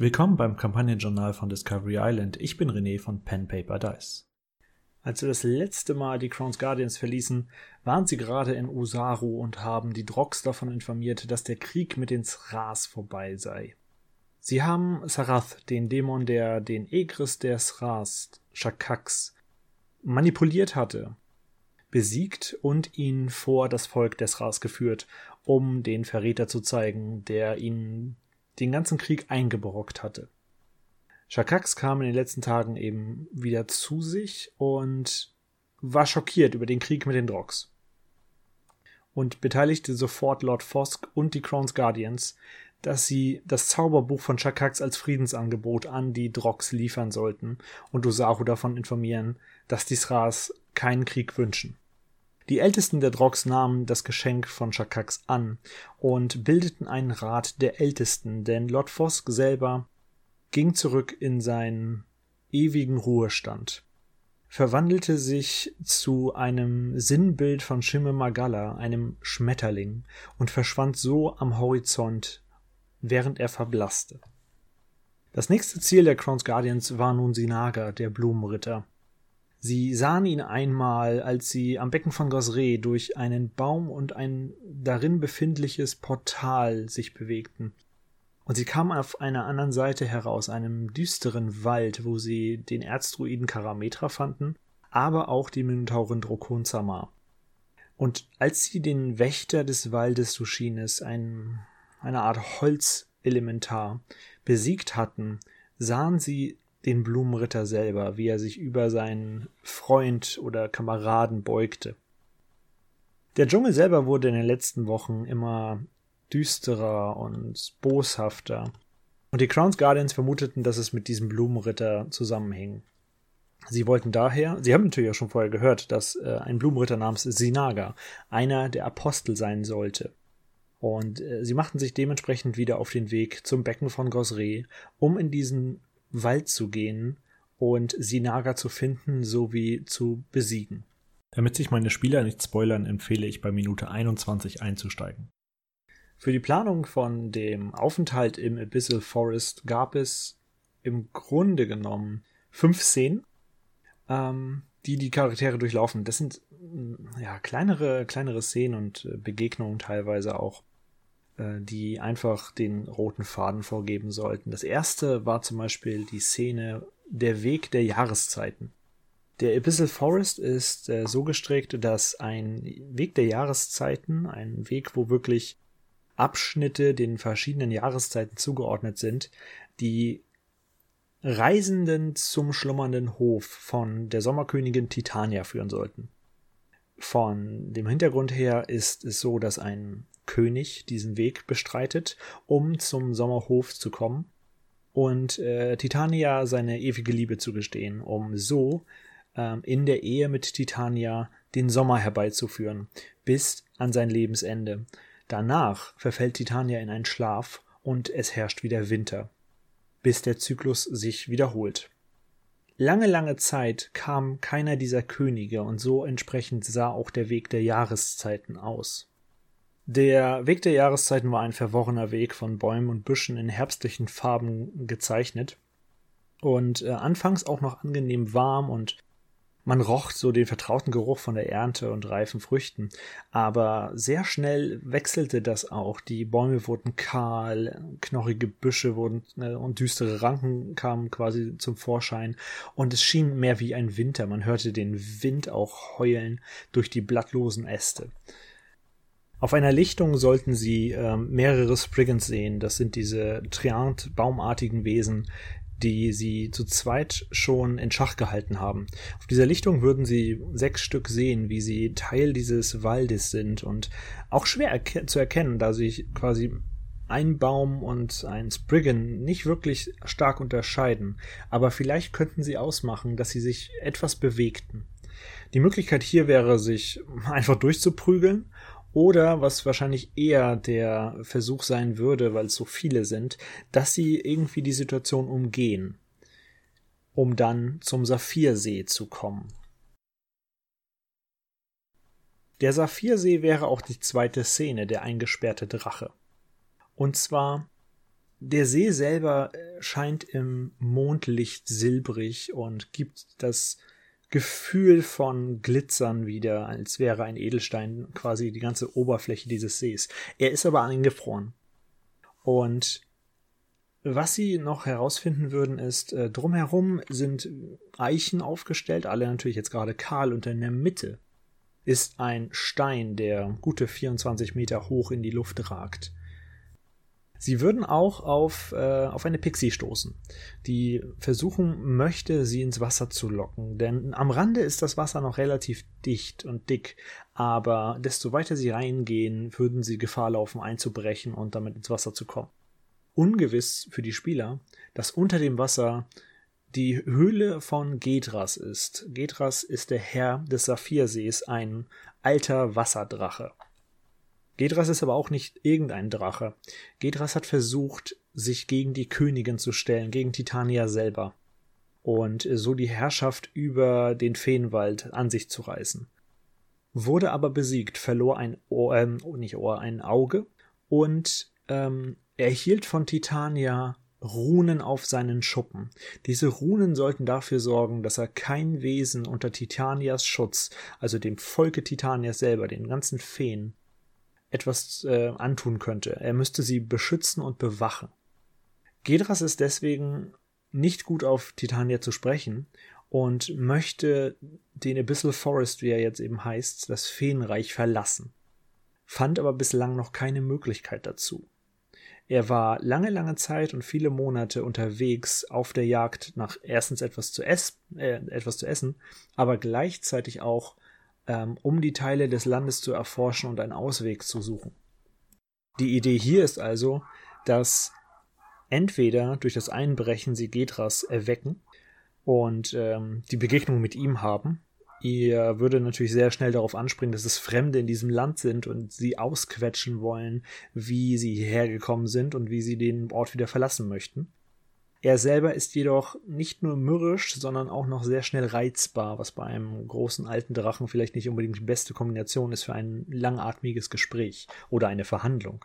Willkommen beim Kampagnenjournal von Discovery Island. Ich bin René von Pen Paper Dice. Als wir das letzte Mal die Crown's Guardians verließen, waren sie gerade in Osaru und haben die Drogs davon informiert, dass der Krieg mit den Sras vorbei sei. Sie haben Sarath, den Dämon, der den Egris der Sras, Shakax, manipuliert hatte, besiegt und ihn vor das Volk des Sras geführt, um den Verräter zu zeigen, der ihnen den ganzen Krieg eingebrockt hatte. Shakax kam in den letzten Tagen eben wieder zu sich und war schockiert über den Krieg mit den Drogs und beteiligte sofort Lord Fosk und die Crown's Guardians, dass sie das Zauberbuch von Shakax als Friedensangebot an die Drogs liefern sollten und Osaru davon informieren, dass die Sras keinen Krieg wünschen. Die Ältesten der Drogs nahmen das Geschenk von Shakax an und bildeten einen Rat der Ältesten, denn Lord Fosk selber ging zurück in seinen ewigen Ruhestand, verwandelte sich zu einem Sinnbild von Shimme Magala, einem Schmetterling, und verschwand so am Horizont, während er verblasste. Das nächste Ziel der Crown's Guardians war nun Sinaga, der Blumenritter. Sie sahen ihn einmal, als sie am Becken von Gosre durch einen Baum und ein darin befindliches Portal sich bewegten. Und sie kamen auf einer anderen Seite heraus, einem düsteren Wald, wo sie den Erzdruiden Karametra fanden, aber auch die Minotaurin Drokonzama. Und als sie den Wächter des Waldes Sushines, ein, eine Art Holzelementar, besiegt hatten, sahen sie den Blumenritter selber, wie er sich über seinen Freund oder Kameraden beugte. Der Dschungel selber wurde in den letzten Wochen immer düsterer und boshafter. Und die Crown's Guardians vermuteten, dass es mit diesem Blumenritter zusammenhing. Sie wollten daher, sie haben natürlich auch schon vorher gehört, dass äh, ein Blumenritter namens Sinaga einer der Apostel sein sollte. Und äh, sie machten sich dementsprechend wieder auf den Weg zum Becken von Gosre, um in diesen Wald zu gehen und Sinaga zu finden sowie zu besiegen. Damit sich meine Spieler nicht spoilern, empfehle ich bei Minute 21 einzusteigen. Für die Planung von dem Aufenthalt im Abyssal Forest gab es im Grunde genommen fünf Szenen, ähm, die die Charaktere durchlaufen. Das sind ja kleinere, kleinere Szenen und äh, Begegnungen teilweise auch. Äh, die einfach den roten Faden vorgeben sollten. Das erste war zum Beispiel die Szene Der Weg der Jahreszeiten. Der Abyssal Forest ist äh, so gestrickt, dass ein Weg der Jahreszeiten, ein Weg, wo wirklich Abschnitte den verschiedenen Jahreszeiten zugeordnet sind, die Reisenden zum schlummernden Hof von der Sommerkönigin Titania führen sollten. Von dem Hintergrund her ist es so, dass ein König diesen Weg bestreitet, um zum Sommerhof zu kommen und äh, Titania seine ewige Liebe zu gestehen, um so ähm, in der Ehe mit Titania den Sommer herbeizuführen, bis an sein Lebensende. Danach verfällt Titania in einen Schlaf und es herrscht wieder Winter, bis der Zyklus sich wiederholt. Lange, lange Zeit kam keiner dieser Könige und so entsprechend sah auch der Weg der Jahreszeiten aus. Der Weg der Jahreszeiten war ein verworrener Weg von Bäumen und Büschen in herbstlichen Farben gezeichnet und äh, anfangs auch noch angenehm warm und man roch so den vertrauten Geruch von der Ernte und reifen Früchten, aber sehr schnell wechselte das auch. Die Bäume wurden kahl, knochige Büsche wurden äh, und düstere Ranken kamen quasi zum Vorschein und es schien mehr wie ein Winter. Man hörte den Wind auch heulen durch die blattlosen Äste. Auf einer Lichtung sollten sie ähm, mehrere Spriggans sehen. Das sind diese Triant-baumartigen Wesen, die sie zu zweit schon in Schach gehalten haben. Auf dieser Lichtung würden sie sechs Stück sehen, wie sie Teil dieses Waldes sind und auch schwer erke zu erkennen, da sich quasi ein Baum und ein Spriggan nicht wirklich stark unterscheiden, aber vielleicht könnten sie ausmachen, dass sie sich etwas bewegten. Die Möglichkeit hier wäre, sich einfach durchzuprügeln oder was wahrscheinlich eher der Versuch sein würde, weil es so viele sind, dass sie irgendwie die Situation umgehen, um dann zum Saphirsee zu kommen. Der Saphirsee wäre auch die zweite Szene, der eingesperrte Drache. Und zwar, der See selber scheint im Mondlicht silbrig und gibt das Gefühl von Glitzern wieder, als wäre ein Edelstein quasi die ganze Oberfläche dieses Sees. Er ist aber eingefroren. Und was sie noch herausfinden würden, ist, äh, drumherum sind Eichen aufgestellt, alle natürlich jetzt gerade kahl, und in der Mitte ist ein Stein, der gute 24 Meter hoch in die Luft ragt. Sie würden auch auf, äh, auf eine Pixie stoßen, die versuchen möchte, sie ins Wasser zu locken. Denn am Rande ist das Wasser noch relativ dicht und dick, aber desto weiter sie reingehen, würden sie Gefahr laufen, einzubrechen und damit ins Wasser zu kommen. Ungewiss für die Spieler, dass unter dem Wasser die Höhle von Gedras ist. Gedras ist der Herr des Saphirsees, ein alter Wasserdrache. Gedras ist aber auch nicht irgendein Drache. Gedras hat versucht, sich gegen die Königin zu stellen, gegen Titania selber. Und so die Herrschaft über den Feenwald an sich zu reißen. Wurde aber besiegt, verlor ein Ohr, äh, nicht Ohr, ein Auge und ähm, erhielt von Titania Runen auf seinen Schuppen. Diese Runen sollten dafür sorgen, dass er kein Wesen unter Titanias Schutz, also dem Volke Titanias selber, den ganzen Feen, etwas äh, antun könnte. Er müsste sie beschützen und bewachen. Gedras ist deswegen nicht gut auf Titania zu sprechen und möchte den Abyssal Forest, wie er jetzt eben heißt, das Feenreich verlassen. Fand aber bislang noch keine Möglichkeit dazu. Er war lange, lange Zeit und viele Monate unterwegs auf der Jagd nach erstens etwas zu, ess, äh, etwas zu essen, aber gleichzeitig auch ähm, um die Teile des Landes zu erforschen und einen Ausweg zu suchen. Die Idee hier ist also, dass entweder durch das Einbrechen sie Gedras erwecken und ähm, die Begegnung mit ihm haben. Ihr würde natürlich sehr schnell darauf anspringen, dass es Fremde in diesem Land sind und sie ausquetschen wollen, wie sie hierher gekommen sind und wie sie den Ort wieder verlassen möchten. Er selber ist jedoch nicht nur mürrisch, sondern auch noch sehr schnell reizbar, was bei einem großen alten Drachen vielleicht nicht unbedingt die beste Kombination ist für ein langatmiges Gespräch oder eine Verhandlung.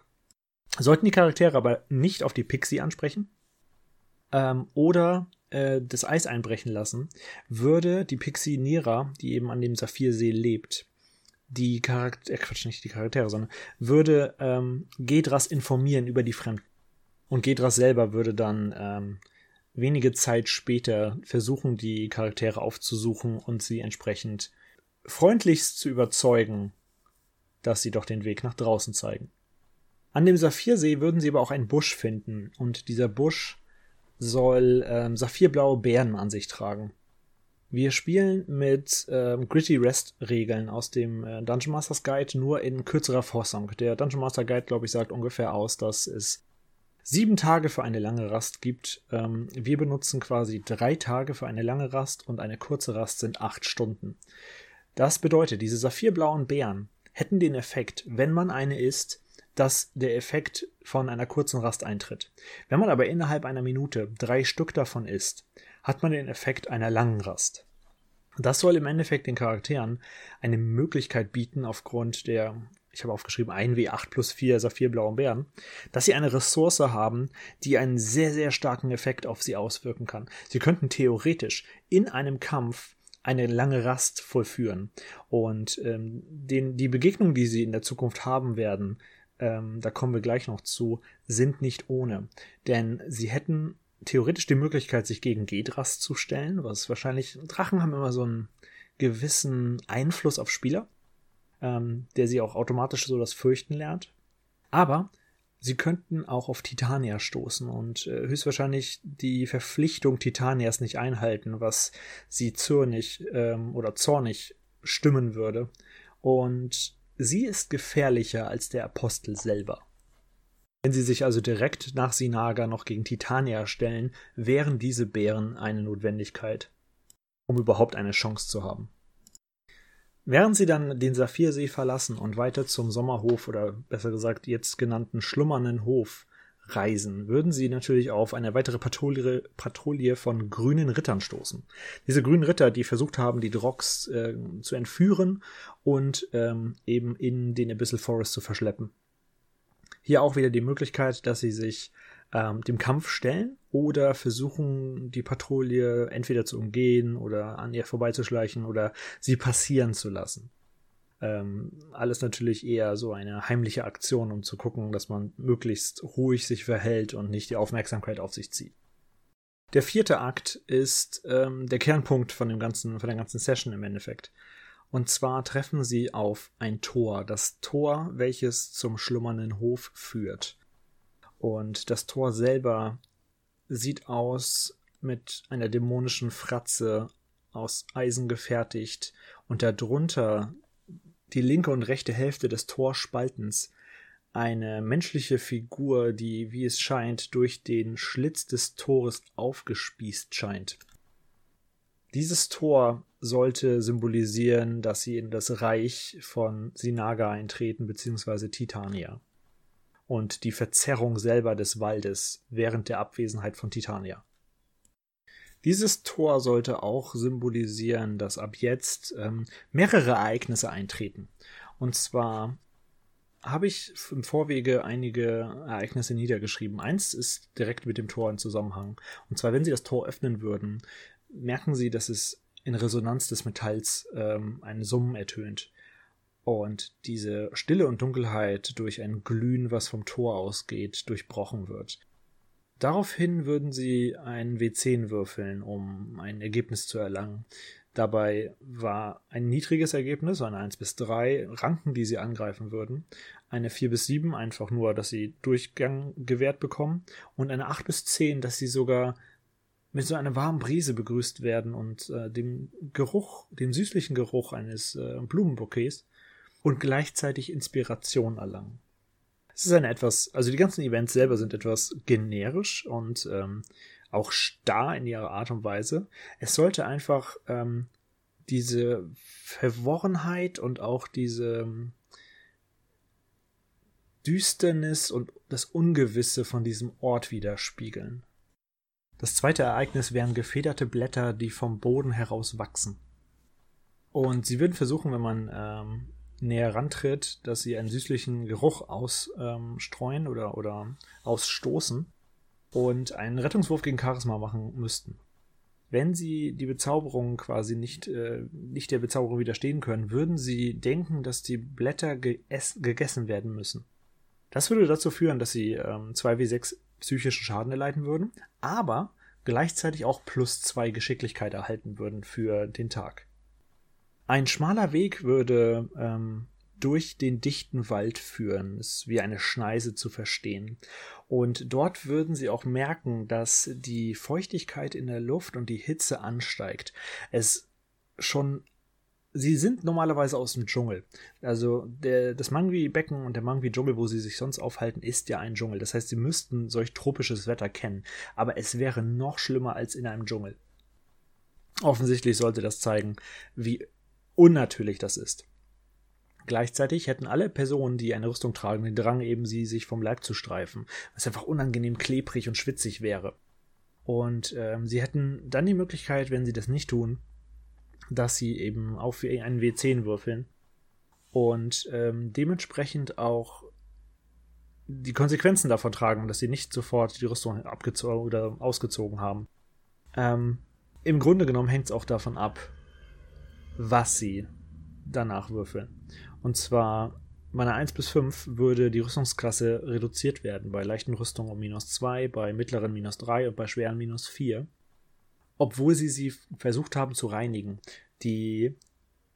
Sollten die Charaktere aber nicht auf die Pixie ansprechen ähm, oder äh, das Eis einbrechen lassen, würde die Pixie Nira, die eben an dem Saphirsee lebt, die Charaktere, äh, Quatsch, nicht die Charaktere, sondern würde ähm, Gedras informieren über die Fremden. Und Gedras selber würde dann ähm, wenige Zeit später versuchen, die Charaktere aufzusuchen und sie entsprechend freundlichst zu überzeugen, dass sie doch den Weg nach draußen zeigen. An dem Saphirsee würden sie aber auch einen Busch finden, und dieser Busch soll ähm, saphirblaue Beeren an sich tragen. Wir spielen mit ähm, Gritty Rest Regeln aus dem äh, Dungeon Masters Guide nur in kürzerer Fassung. Der Dungeon Master Guide, glaube ich, sagt ungefähr aus, dass es sieben Tage für eine lange Rast gibt. Ähm, wir benutzen quasi drei Tage für eine lange Rast und eine kurze Rast sind acht Stunden. Das bedeutet, diese saphirblauen Beeren hätten den Effekt, wenn man eine isst, dass der Effekt von einer kurzen Rast eintritt. Wenn man aber innerhalb einer Minute drei Stück davon isst, hat man den Effekt einer langen Rast. Das soll im Endeffekt den Charakteren eine Möglichkeit bieten, aufgrund der ich habe aufgeschrieben, 1W8 plus 4 saphirblauen Bären, dass sie eine Ressource haben, die einen sehr, sehr starken Effekt auf sie auswirken kann. Sie könnten theoretisch in einem Kampf eine lange Rast vollführen. Und ähm, den, die Begegnungen, die sie in der Zukunft haben werden, ähm, da kommen wir gleich noch zu, sind nicht ohne. Denn sie hätten theoretisch die Möglichkeit, sich gegen Gedras zu stellen, was wahrscheinlich, Drachen haben immer so einen gewissen Einfluss auf Spieler ähm, der sie auch automatisch so das Fürchten lernt. Aber sie könnten auch auf Titania stoßen und äh, höchstwahrscheinlich die Verpflichtung Titanias nicht einhalten, was sie zornig ähm, oder zornig stimmen würde. Und sie ist gefährlicher als der Apostel selber. Wenn sie sich also direkt nach Sinaga noch gegen Titania stellen, wären diese Bären eine Notwendigkeit, um überhaupt eine Chance zu haben. Während sie dann den Saphirsee verlassen und weiter zum Sommerhof oder besser gesagt jetzt genannten schlummernden Hof reisen, würden sie natürlich auf eine weitere Patrouille, Patrouille von grünen Rittern stoßen. Diese grünen Ritter, die versucht haben, die Drogs äh, zu entführen und ähm, eben in den Abyssal Forest zu verschleppen. Hier auch wieder die Möglichkeit, dass sie sich ähm, dem Kampf stellen oder versuchen, die Patrouille entweder zu umgehen oder an ihr vorbeizuschleichen oder sie passieren zu lassen. Ähm, alles natürlich eher so eine heimliche Aktion, um zu gucken, dass man möglichst ruhig sich verhält und nicht die Aufmerksamkeit auf sich zieht. Der vierte Akt ist ähm, der Kernpunkt von dem ganzen, von der ganzen Session im Endeffekt. Und zwar treffen sie auf ein Tor, das Tor, welches zum schlummernden Hof führt. Und das Tor selber sieht aus mit einer dämonischen Fratze aus Eisen gefertigt und darunter die linke und rechte Hälfte des Torspaltens eine menschliche Figur, die, wie es scheint, durch den Schlitz des Tores aufgespießt scheint. Dieses Tor sollte symbolisieren, dass sie in das Reich von Sinaga eintreten, beziehungsweise Titania und die Verzerrung selber des Waldes während der Abwesenheit von Titania. Dieses Tor sollte auch symbolisieren, dass ab jetzt ähm, mehrere Ereignisse eintreten. Und zwar habe ich im Vorwege einige Ereignisse niedergeschrieben. Eins ist direkt mit dem Tor in Zusammenhang. Und zwar, wenn Sie das Tor öffnen würden, merken Sie, dass es in Resonanz des Metalls ähm, einen Summen ertönt und diese Stille und Dunkelheit durch ein Glühen, was vom Tor ausgeht, durchbrochen wird. Daraufhin würden sie einen W10 würfeln, um ein Ergebnis zu erlangen. Dabei war ein niedriges Ergebnis, eine 1 bis 3, Ranken, die sie angreifen würden. Eine 4 bis 7, einfach nur, dass sie Durchgang gewährt bekommen. Und eine 8 bis 10, dass sie sogar mit so einer warmen Brise begrüßt werden und äh, dem Geruch, dem süßlichen Geruch eines äh, Blumenbouquets und gleichzeitig Inspiration erlangen. Es ist eine etwas, also die ganzen Events selber sind etwas generisch und ähm, auch starr in ihrer Art und Weise. Es sollte einfach ähm, diese Verworrenheit und auch diese ähm, Düsternis und das Ungewisse von diesem Ort widerspiegeln. Das zweite Ereignis wären gefederte Blätter, die vom Boden heraus wachsen. Und sie würden versuchen, wenn man ähm, näher rantritt, dass sie einen süßlichen Geruch ausstreuen ähm, oder, oder ausstoßen und einen Rettungswurf gegen Charisma machen müssten. Wenn sie die Bezauberung quasi nicht, äh, nicht der Bezauberung widerstehen können, würden sie denken, dass die Blätter gegessen werden müssen. Das würde dazu führen, dass sie ähm, 2w6 psychischen Schaden erleiden würden, aber gleichzeitig auch plus 2 Geschicklichkeit erhalten würden für den Tag. Ein schmaler Weg würde ähm, durch den dichten Wald führen, ist wie eine Schneise zu verstehen. Und dort würden sie auch merken, dass die Feuchtigkeit in der Luft und die Hitze ansteigt. Es schon Sie sind normalerweise aus dem Dschungel. Also der, das Mangwi-Becken und der Mangwi-Dschungel, wo sie sich sonst aufhalten, ist ja ein Dschungel. Das heißt, sie müssten solch tropisches Wetter kennen. Aber es wäre noch schlimmer als in einem Dschungel. Offensichtlich sollte das zeigen, wie unnatürlich das ist. Gleichzeitig hätten alle Personen, die eine Rüstung tragen, den Drang, eben sie sich vom Leib zu streifen, was einfach unangenehm klebrig und schwitzig wäre. Und ähm, sie hätten dann die Möglichkeit, wenn sie das nicht tun, dass sie eben auf einen W10 würfeln und ähm, dementsprechend auch die Konsequenzen davon tragen, dass sie nicht sofort die Rüstung abgezogen oder ausgezogen haben. Ähm, Im Grunde genommen hängt es auch davon ab, was sie danach würfeln. Und zwar meiner 1 bis 5 würde die Rüstungsklasse reduziert werden. Bei leichten Rüstungen um minus 2, bei mittleren minus 3 und bei schweren minus 4. Obwohl sie sie versucht haben zu reinigen. Die,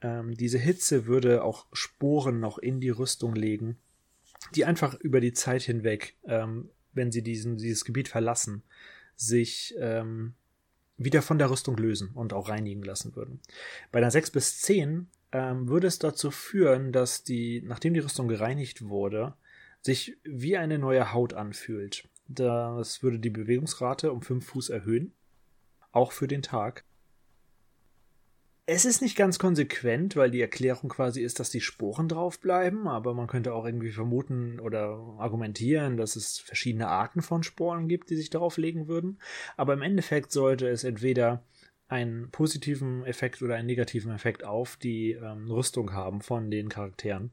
ähm, diese Hitze würde auch Sporen noch in die Rüstung legen, die einfach über die Zeit hinweg, ähm, wenn sie diesen, dieses Gebiet verlassen, sich ähm, wieder von der Rüstung lösen und auch reinigen lassen würden. Bei der 6 bis 10 ähm, würde es dazu führen, dass die, nachdem die Rüstung gereinigt wurde, sich wie eine neue Haut anfühlt. Das würde die Bewegungsrate um 5 Fuß erhöhen. Auch für den Tag. Es ist nicht ganz konsequent, weil die Erklärung quasi ist, dass die Sporen draufbleiben, aber man könnte auch irgendwie vermuten oder argumentieren, dass es verschiedene Arten von Sporen gibt, die sich darauf legen würden. Aber im Endeffekt sollte es entweder einen positiven Effekt oder einen negativen Effekt auf die ähm, Rüstung haben von den Charakteren.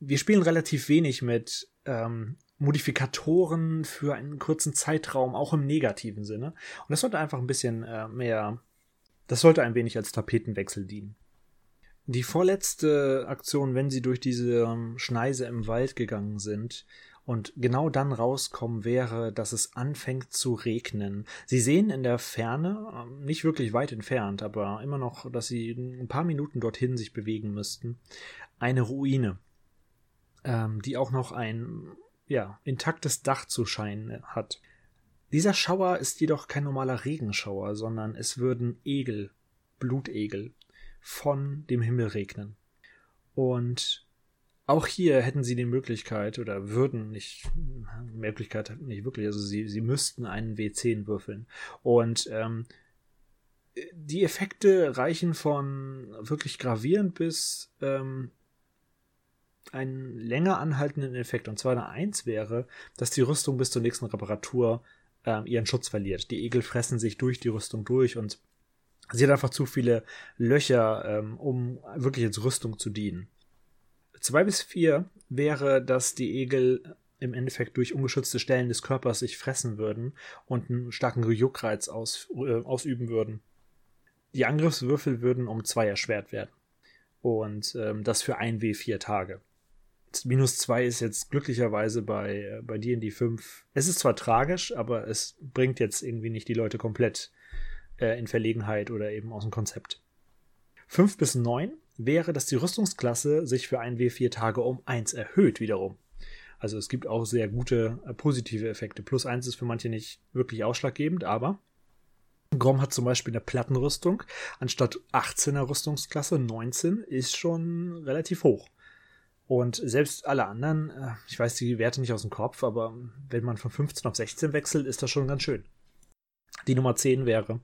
Wir spielen relativ wenig mit ähm, Modifikatoren für einen kurzen Zeitraum, auch im negativen Sinne. Und das sollte einfach ein bisschen äh, mehr, das sollte ein wenig als Tapetenwechsel dienen. Die vorletzte Aktion, wenn sie durch diese ähm, Schneise im Wald gegangen sind und genau dann rauskommen, wäre, dass es anfängt zu regnen. Sie sehen in der Ferne, ähm, nicht wirklich weit entfernt, aber immer noch, dass sie ein paar Minuten dorthin sich bewegen müssten, eine Ruine, ähm, die auch noch ein ja, intaktes Dach zu scheinen hat. Dieser Schauer ist jedoch kein normaler Regenschauer, sondern es würden Egel, Blutegel, von dem Himmel regnen. Und auch hier hätten sie die Möglichkeit oder würden nicht, Möglichkeit nicht wirklich, also sie, sie müssten einen W10 würfeln. Und ähm, die Effekte reichen von wirklich gravierend bis ähm, einen länger anhaltenden Effekt. Und zwar eine Eins wäre, dass die Rüstung bis zur nächsten Reparatur ähm, ihren Schutz verliert. Die Egel fressen sich durch die Rüstung durch und Sie hat einfach zu viele Löcher, ähm, um wirklich als Rüstung zu dienen. Zwei bis vier wäre, dass die Egel im Endeffekt durch ungeschützte Stellen des Körpers sich fressen würden und einen starken Juckreiz aus, äh, ausüben würden. Die Angriffswürfel würden um zwei erschwert werden. Und ähm, das für ein W4 Tage. Minus zwei ist jetzt glücklicherweise bei, äh, bei D&D 5. Es ist zwar tragisch, aber es bringt jetzt irgendwie nicht die Leute komplett äh, in Verlegenheit oder eben aus dem Konzept. 5 bis 9 wäre, dass die Rüstungsklasse sich für ein W4 Tage um 1 erhöht wiederum. Also es gibt auch sehr gute äh, positive Effekte. Plus 1 ist für manche nicht wirklich ausschlaggebend, aber Grom hat zum Beispiel eine Plattenrüstung. Anstatt 18er Rüstungsklasse 19 ist schon relativ hoch. Und selbst alle anderen, äh, ich weiß die Werte nicht aus dem Kopf, aber wenn man von 15 auf 16 wechselt, ist das schon ganz schön. Die Nummer 10 wäre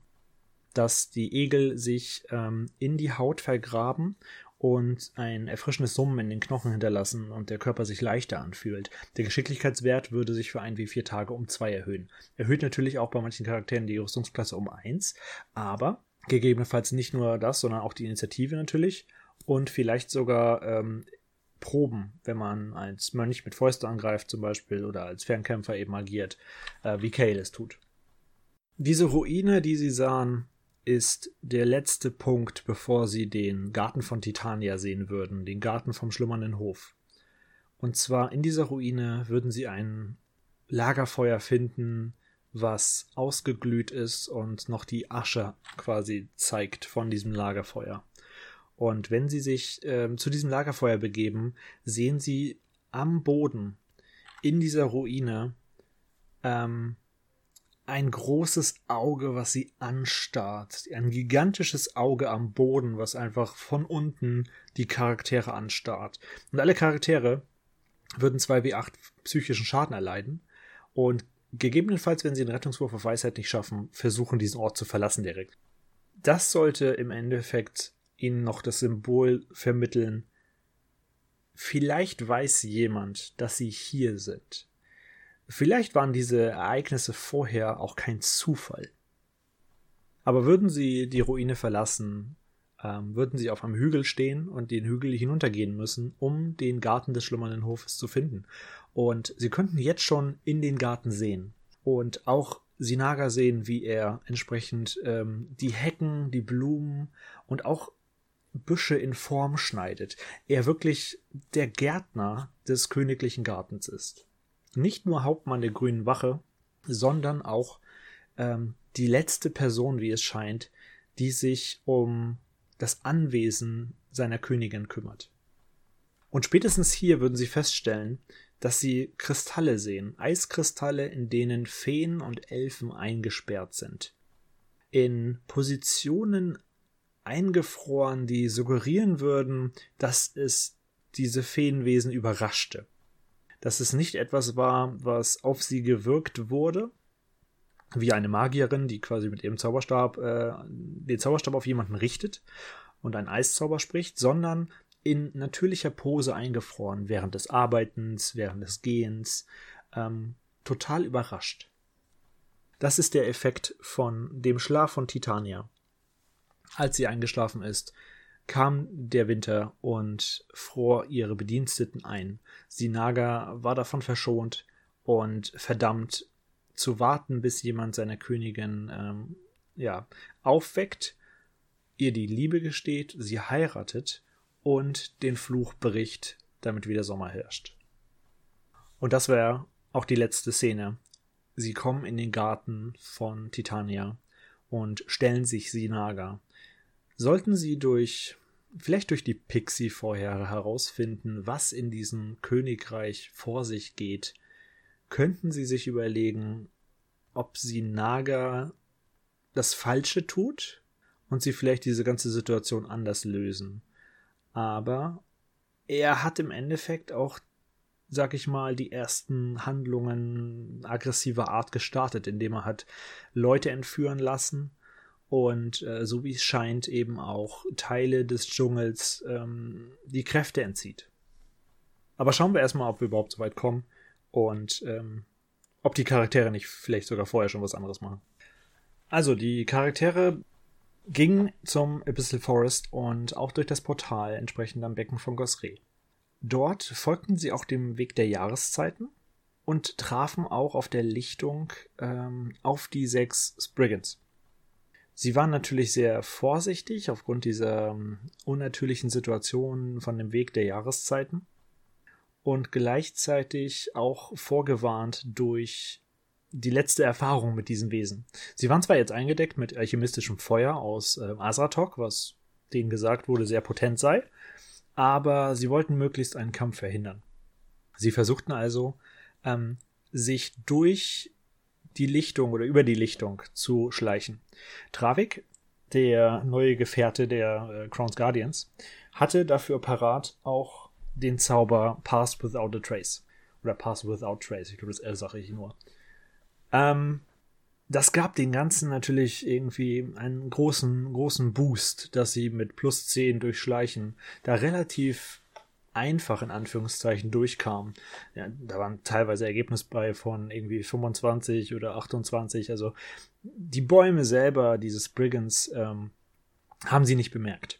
dass die Egel sich ähm, in die Haut vergraben und ein erfrischendes Summen in den Knochen hinterlassen und der Körper sich leichter anfühlt. Der Geschicklichkeitswert würde sich für ein wie vier Tage um zwei erhöhen. Erhöht natürlich auch bei manchen Charakteren die Rüstungsklasse um eins, aber gegebenenfalls nicht nur das, sondern auch die Initiative natürlich und vielleicht sogar ähm, Proben, wenn man als Mönch mit Fäuste angreift zum Beispiel oder als Fernkämpfer eben agiert, äh, wie Kale es tut. Diese Ruine, die sie sahen, ist der letzte Punkt, bevor sie den Garten von Titania sehen würden, den Garten vom schlummernden Hof. Und zwar in dieser Ruine würden sie ein Lagerfeuer finden, was ausgeglüht ist und noch die Asche quasi zeigt von diesem Lagerfeuer. Und wenn sie sich äh, zu diesem Lagerfeuer begeben, sehen sie am Boden in dieser Ruine ähm, ein großes Auge, was sie anstarrt. Ein gigantisches Auge am Boden, was einfach von unten die Charaktere anstarrt. Und alle Charaktere würden 2w8 psychischen Schaden erleiden und gegebenenfalls, wenn sie den Rettungswurf auf Weisheit nicht schaffen, versuchen, diesen Ort zu verlassen direkt. Das sollte im Endeffekt ihnen noch das Symbol vermitteln. Vielleicht weiß jemand, dass sie hier sind. Vielleicht waren diese Ereignisse vorher auch kein Zufall. Aber würden sie die Ruine verlassen, ähm, würden sie auf einem Hügel stehen und den Hügel hinuntergehen müssen, um den Garten des schlummernden Hofes zu finden. Und sie könnten jetzt schon in den Garten sehen. Und auch Sinaga sehen, wie er entsprechend ähm, die Hecken, die Blumen und auch Büsche in Form schneidet. Er wirklich der Gärtner des königlichen Gartens ist nicht nur Hauptmann der Grünen Wache, sondern auch ähm, die letzte Person, wie es scheint, die sich um das Anwesen seiner Königin kümmert. Und spätestens hier würden sie feststellen, dass sie Kristalle sehen, Eiskristalle, in denen Feen und Elfen eingesperrt sind. In Positionen eingefroren, die suggerieren würden, dass es diese Feenwesen überraschte dass es nicht etwas war, was auf sie gewirkt wurde, wie eine Magierin, die quasi mit ihrem Zauberstab äh, den Zauberstab auf jemanden richtet und einen Eiszauber spricht, sondern in natürlicher Pose eingefroren, während des Arbeitens, während des Gehens, ähm, total überrascht. Das ist der Effekt von dem Schlaf von Titania. Als sie eingeschlafen ist, kam der Winter und fror ihre Bediensteten ein. Sinaga war davon verschont und verdammt zu warten, bis jemand seiner Königin ähm, ja, aufweckt, ihr die Liebe gesteht, sie heiratet und den Fluch bricht, damit wieder Sommer herrscht. Und das wäre auch die letzte Szene. Sie kommen in den Garten von Titania und stellen sich Sinaga. Sollten sie durch, vielleicht durch die Pixie vorher herausfinden, was in diesem Königreich vor sich geht, könnten sie sich überlegen, ob Sinaga das Falsche tut und sie vielleicht diese ganze Situation anders lösen. Aber er hat im Endeffekt auch sag ich mal, die ersten Handlungen aggressiver Art gestartet, indem er hat Leute entführen lassen und äh, so wie es scheint eben auch Teile des Dschungels ähm, die Kräfte entzieht. Aber schauen wir erstmal, ob wir überhaupt so weit kommen und ähm, ob die Charaktere nicht vielleicht sogar vorher schon was anderes machen. Also, die Charaktere gingen zum Abyssal Forest und auch durch das Portal entsprechend am Becken von Gosre. Dort folgten sie auch dem Weg der Jahreszeiten und trafen auch auf der Lichtung ähm, auf die sechs Spriggans. Sie waren natürlich sehr vorsichtig aufgrund dieser ähm, unnatürlichen Situation von dem Weg der Jahreszeiten und gleichzeitig auch vorgewarnt durch die letzte Erfahrung mit diesen Wesen. Sie waren zwar jetzt eingedeckt mit alchemistischem Feuer aus äh, Asatok, was denen gesagt wurde, sehr potent sei, aber sie wollten möglichst einen Kampf verhindern. Sie versuchten also, ähm, sich durch die Lichtung oder über die Lichtung zu schleichen. Travik, der neue Gefährte der äh, Crown's Guardians, hatte dafür parat auch den Zauber Pass Without a Trace. Oder Pass Without Trace, ich glaube, das L sage ich nur. Ähm, das gab den Ganzen natürlich irgendwie einen großen, großen Boost, dass sie mit plus 10 durchschleichen da relativ einfach in Anführungszeichen durchkamen. Ja, da waren teilweise Ergebnisse bei von irgendwie 25 oder 28. Also die Bäume selber, dieses Brigands, ähm, haben sie nicht bemerkt.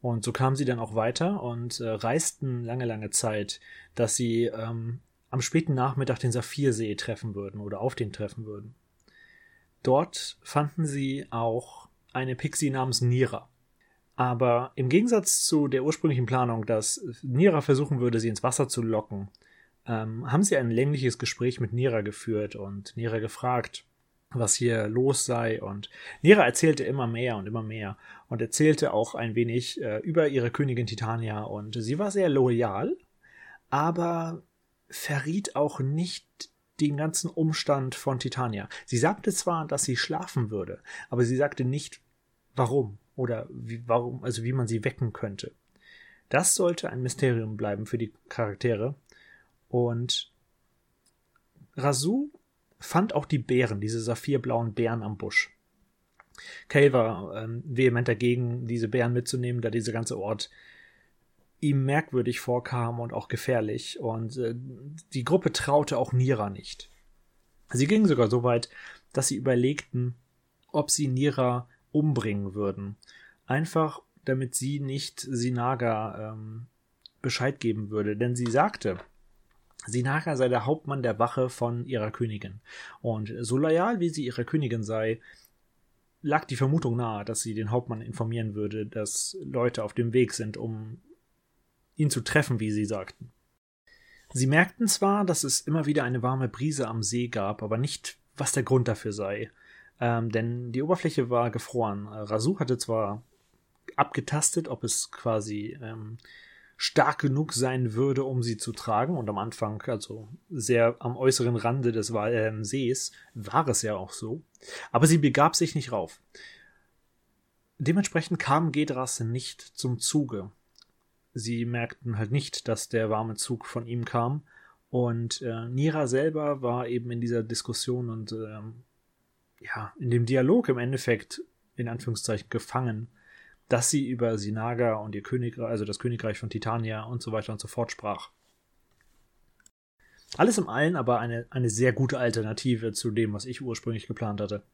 Und so kamen sie dann auch weiter und äh, reisten lange, lange Zeit, dass sie ähm, am späten Nachmittag den Saphirsee treffen würden oder auf den treffen würden. Dort fanden sie auch eine Pixie namens Nira. Aber im Gegensatz zu der ursprünglichen Planung, dass Nira versuchen würde, sie ins Wasser zu locken, ähm, haben sie ein längliches Gespräch mit Nira geführt und Nira gefragt, was hier los sei. Und Nira erzählte immer mehr und immer mehr und erzählte auch ein wenig äh, über ihre Königin Titania. Und sie war sehr loyal, aber verriet auch nicht den ganzen Umstand von Titania. Sie sagte zwar, dass sie schlafen würde, aber sie sagte nicht, warum oder wie, warum, also wie man sie wecken könnte. Das sollte ein Mysterium bleiben für die Charaktere. Und Rasu fand auch die Bären, diese saphirblauen Bären am Busch. Kale war ähm, vehement dagegen, diese Bären mitzunehmen, da dieser ganze Ort ihm merkwürdig vorkam und auch gefährlich. Und äh, die Gruppe traute auch Nira nicht. Sie gingen sogar so weit, dass sie überlegten, ob sie Nira umbringen würden. Einfach, damit sie nicht Sinaga ähm, Bescheid geben würde. Denn sie sagte, Sinaga sei der Hauptmann der Wache von ihrer Königin. Und so loyal wie sie ihrer Königin sei, lag die Vermutung nahe, dass sie den Hauptmann informieren würde, dass Leute auf dem Weg sind, um ihn zu treffen, wie sie sagten. Sie merkten zwar, dass es immer wieder eine warme Brise am See gab, aber nicht, was der Grund dafür sei. Ähm, denn die Oberfläche war gefroren. Rasu hatte zwar abgetastet, ob es quasi ähm, stark genug sein würde, um sie zu tragen. Und am Anfang, also sehr am äußeren Rande des äh, Sees, war es ja auch so. Aber sie begab sich nicht rauf. Dementsprechend kam Gedras nicht zum Zuge sie merkten halt nicht, dass der warme Zug von ihm kam. Und äh, Nira selber war eben in dieser Diskussion und ähm, ja, in dem Dialog im Endeffekt, in Anführungszeichen, gefangen, dass sie über Sinaga und ihr Königreich, also das Königreich von Titania und so weiter und so fort sprach. Alles im Allen aber eine, eine sehr gute Alternative zu dem, was ich ursprünglich geplant hatte.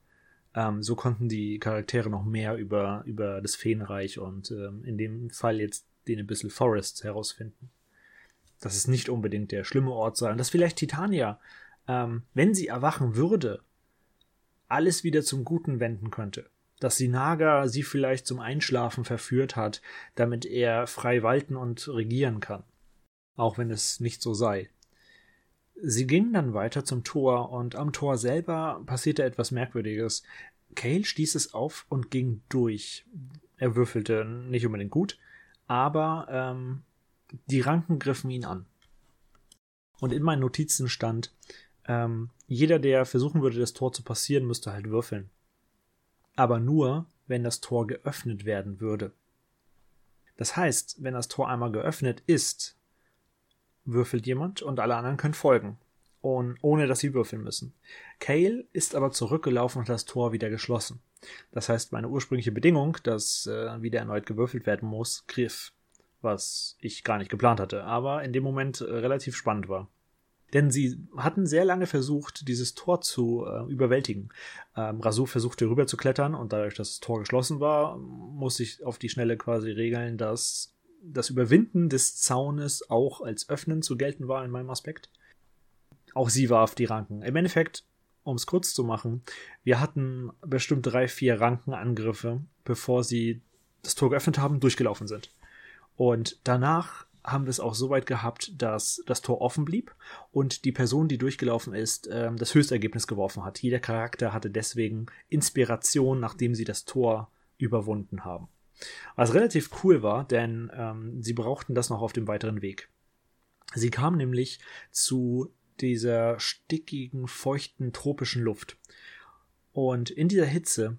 Ähm, so konnten die Charaktere noch mehr über, über das Feenreich und ähm, in dem Fall jetzt den Abyssal Forests herausfinden. Dass es nicht unbedingt der schlimme Ort sei und dass vielleicht Titania ähm, wenn sie erwachen würde, alles wieder zum Guten wenden könnte. Dass die Naga sie vielleicht zum Einschlafen verführt hat, damit er frei walten und regieren kann. Auch wenn es nicht so sei. Sie gingen dann weiter zum Tor und am Tor selber passierte etwas Merkwürdiges. Cale stieß es auf und ging durch. Er würfelte nicht unbedingt gut, aber ähm, die Ranken griffen ihn an. Und in meinen Notizen stand, ähm, jeder, der versuchen würde, das Tor zu passieren, müsste halt würfeln. Aber nur, wenn das Tor geöffnet werden würde. Das heißt, wenn das Tor einmal geöffnet ist, würfelt jemand und alle anderen können folgen. Und ohne dass sie würfeln müssen. Kale ist aber zurückgelaufen und das Tor wieder geschlossen. Das heißt, meine ursprüngliche Bedingung, dass äh, wieder erneut gewürfelt werden muss, griff. Was ich gar nicht geplant hatte, aber in dem Moment äh, relativ spannend war. Denn sie hatten sehr lange versucht, dieses Tor zu äh, überwältigen. Ähm, Rasu versuchte rüber zu klettern und dadurch, dass das Tor geschlossen war, musste ich auf die Schnelle quasi regeln, dass das Überwinden des Zaunes auch als Öffnen zu gelten war in meinem Aspekt. Auch sie warf die Ranken. Im Endeffekt, um es kurz zu machen, wir hatten bestimmt drei, vier Rankenangriffe, bevor sie das Tor geöffnet haben, durchgelaufen sind. Und danach haben wir es auch so weit gehabt, dass das Tor offen blieb und die Person, die durchgelaufen ist, ähm, das Höchstergebnis geworfen hat. Jeder Charakter hatte deswegen Inspiration, nachdem sie das Tor überwunden haben. Was relativ cool war, denn ähm, sie brauchten das noch auf dem weiteren Weg. Sie kamen nämlich zu dieser stickigen, feuchten, tropischen Luft. Und in dieser Hitze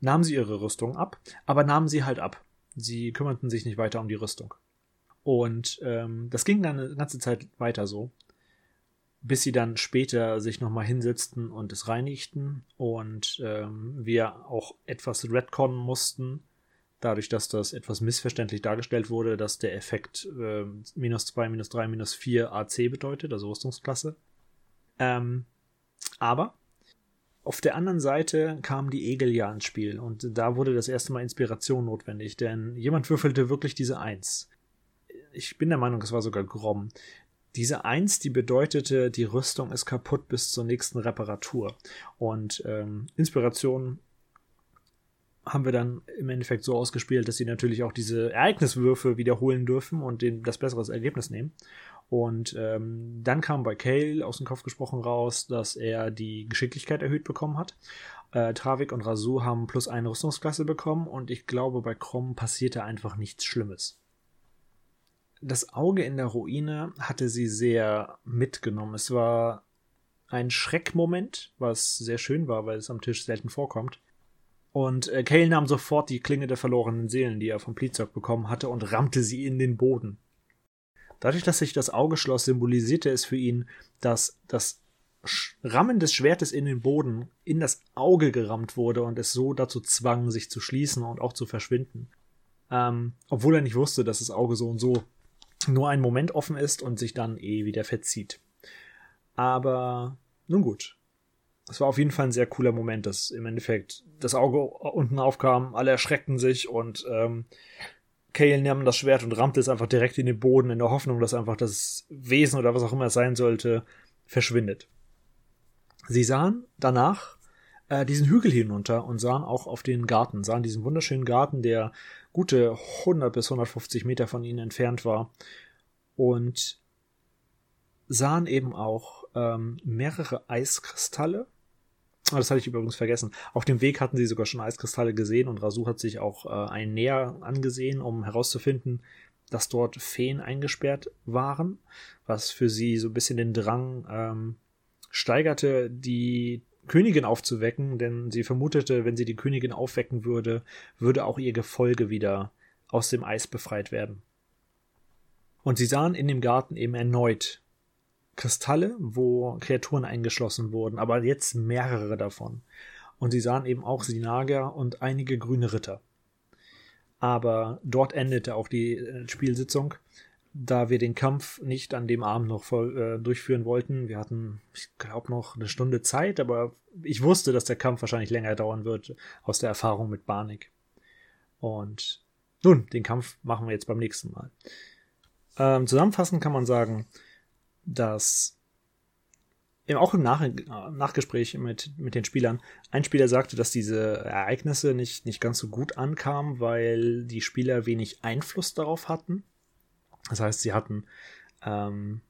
nahmen sie ihre Rüstung ab, aber nahmen sie halt ab. Sie kümmerten sich nicht weiter um die Rüstung. Und ähm, das ging dann eine ganze Zeit weiter so, bis sie dann später sich nochmal hinsetzten und es reinigten und ähm, wir auch etwas retconnen mussten, dadurch, dass das etwas missverständlich dargestellt wurde, dass der Effekt äh, minus 2, minus 3, minus 4 AC bedeutet, also Rüstungsklasse. Ähm, aber auf der anderen Seite kamen die Egel ja ins Spiel und da wurde das erste Mal Inspiration notwendig, denn jemand würfelte wirklich diese Eins ich bin der Meinung, es war sogar Grom. Diese Eins, die bedeutete, die Rüstung ist kaputt bis zur nächsten Reparatur. Und ähm, Inspiration haben wir dann im Endeffekt so ausgespielt, dass sie natürlich auch diese Ereigniswürfe wiederholen dürfen und den, das bessere Ergebnis nehmen. Und ähm, dann kam bei Kale aus dem Kopf gesprochen raus, dass er die Geschicklichkeit erhöht bekommen hat. Äh, Travik und Rasu haben plus eine Rüstungsklasse bekommen und ich glaube, bei Krom passierte einfach nichts Schlimmes das Auge in der Ruine hatte sie sehr mitgenommen. Es war ein Schreckmoment, was sehr schön war, weil es am Tisch selten vorkommt. Und äh, Cale nahm sofort die Klinge der verlorenen Seelen, die er vom Plizock bekommen hatte, und rammte sie in den Boden. Dadurch, dass sich das Auge schloss, symbolisierte es für ihn, dass das Rammen des Schwertes in den Boden in das Auge gerammt wurde und es so dazu zwang, sich zu schließen und auch zu verschwinden. Ähm, obwohl er nicht wusste, dass das Auge so und so nur einen Moment offen ist und sich dann eh wieder verzieht. Aber nun gut. Es war auf jeden Fall ein sehr cooler Moment, dass im Endeffekt das Auge unten aufkam, alle erschreckten sich und ähm, Kale nahm das Schwert und rammte es einfach direkt in den Boden, in der Hoffnung, dass einfach das Wesen oder was auch immer es sein sollte, verschwindet. Sie sahen danach äh, diesen Hügel hinunter und sahen auch auf den Garten, sahen diesen wunderschönen Garten, der gute 100 bis 150 Meter von ihnen entfernt war und sahen eben auch ähm, mehrere Eiskristalle. Oh, das hatte ich übrigens vergessen. Auf dem Weg hatten sie sogar schon Eiskristalle gesehen und Rasu hat sich auch äh, einen näher angesehen, um herauszufinden, dass dort Feen eingesperrt waren, was für sie so ein bisschen den Drang ähm, steigerte, die Königin aufzuwecken, denn sie vermutete, wenn sie die Königin aufwecken würde, würde auch ihr Gefolge wieder aus dem Eis befreit werden. Und sie sahen in dem Garten eben erneut Kristalle, wo Kreaturen eingeschlossen wurden, aber jetzt mehrere davon. Und sie sahen eben auch Sinager und einige grüne Ritter. Aber dort endete auch die äh, Spielsitzung da wir den Kampf nicht an dem Abend noch voll, äh, durchführen wollten. Wir hatten, ich glaube, noch eine Stunde Zeit, aber ich wusste, dass der Kampf wahrscheinlich länger dauern wird, aus der Erfahrung mit Barnik. Und nun, den Kampf machen wir jetzt beim nächsten Mal. Ähm, zusammenfassend kann man sagen, dass auch im Nach Nachgespräch mit, mit den Spielern, ein Spieler sagte, dass diese Ereignisse nicht, nicht ganz so gut ankamen, weil die Spieler wenig Einfluss darauf hatten. Das heißt, sie hatten ähm,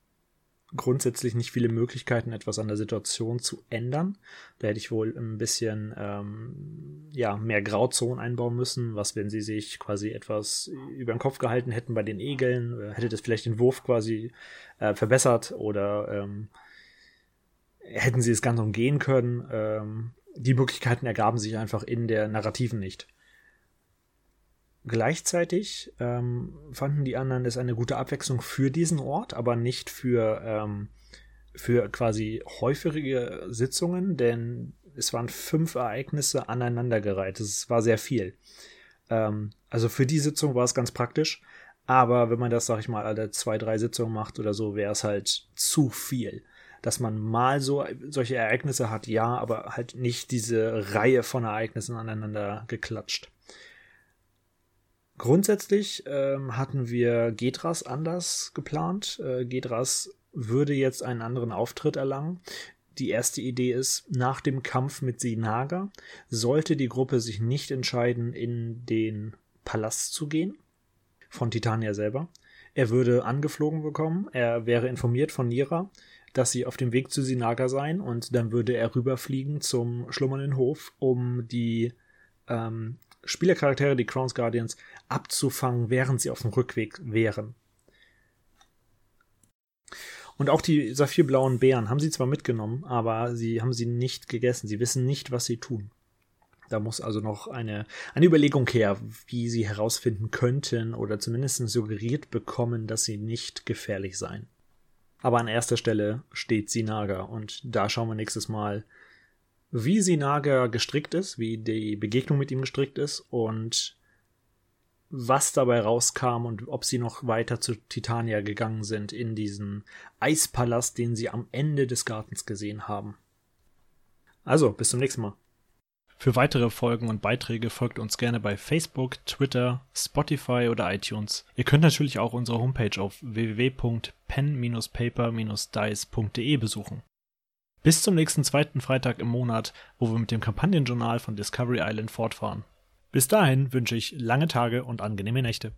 grundsätzlich nicht viele Möglichkeiten, etwas an der Situation zu ändern. Da hätte ich wohl ein bisschen ähm, ja, mehr Grauzonen einbauen müssen. Was, wenn sie sich quasi etwas über den Kopf gehalten hätten bei den Egeln? Hätte das vielleicht den Wurf quasi äh, verbessert oder ähm, hätten sie es ganz umgehen können. Ähm, die Möglichkeiten ergaben sich einfach in der Narrativen nicht. Gleichzeitig ähm, fanden die anderen es eine gute Abwechslung für diesen Ort, aber nicht für, ähm, für quasi häufige Sitzungen, denn es waren fünf Ereignisse aneinandergereiht. Es war sehr viel. Ähm, also für die Sitzung war es ganz praktisch, aber wenn man das, sag ich mal, alle zwei, drei Sitzungen macht oder so, wäre es halt zu viel dass man mal so solche Ereignisse hat, ja, aber halt nicht diese Reihe von Ereignissen aneinander geklatscht. Grundsätzlich ähm, hatten wir Gedras anders geplant. Äh, Gedras würde jetzt einen anderen Auftritt erlangen. Die erste Idee ist, nach dem Kampf mit Sinaga sollte die Gruppe sich nicht entscheiden, in den Palast zu gehen. Von Titania selber. Er würde angeflogen bekommen, er wäre informiert von Nira, dass sie auf dem Weg zu Sinaga seien und dann würde er rüberfliegen zum schlummernden Hof, um die ähm, Spielercharaktere, die Crowns Guardians, abzufangen, während sie auf dem Rückweg wären. Und auch die saphirblauen Bären haben sie zwar mitgenommen, aber sie haben sie nicht gegessen. Sie wissen nicht, was sie tun. Da muss also noch eine, eine Überlegung her, wie sie herausfinden könnten oder zumindest suggeriert bekommen, dass sie nicht gefährlich seien. Aber an erster Stelle steht Sinaga und da schauen wir nächstes Mal, wie Sinaga gestrickt ist, wie die Begegnung mit ihm gestrickt ist und was dabei rauskam und ob sie noch weiter zu Titania gegangen sind in diesen Eispalast, den sie am Ende des Gartens gesehen haben. Also, bis zum nächsten Mal. Für weitere Folgen und Beiträge folgt uns gerne bei Facebook, Twitter, Spotify oder iTunes. Ihr könnt natürlich auch unsere Homepage auf www.pen-paper-dice.de besuchen. Bis zum nächsten zweiten Freitag im Monat, wo wir mit dem Kampagnenjournal von Discovery Island fortfahren. Bis dahin wünsche ich lange Tage und angenehme Nächte.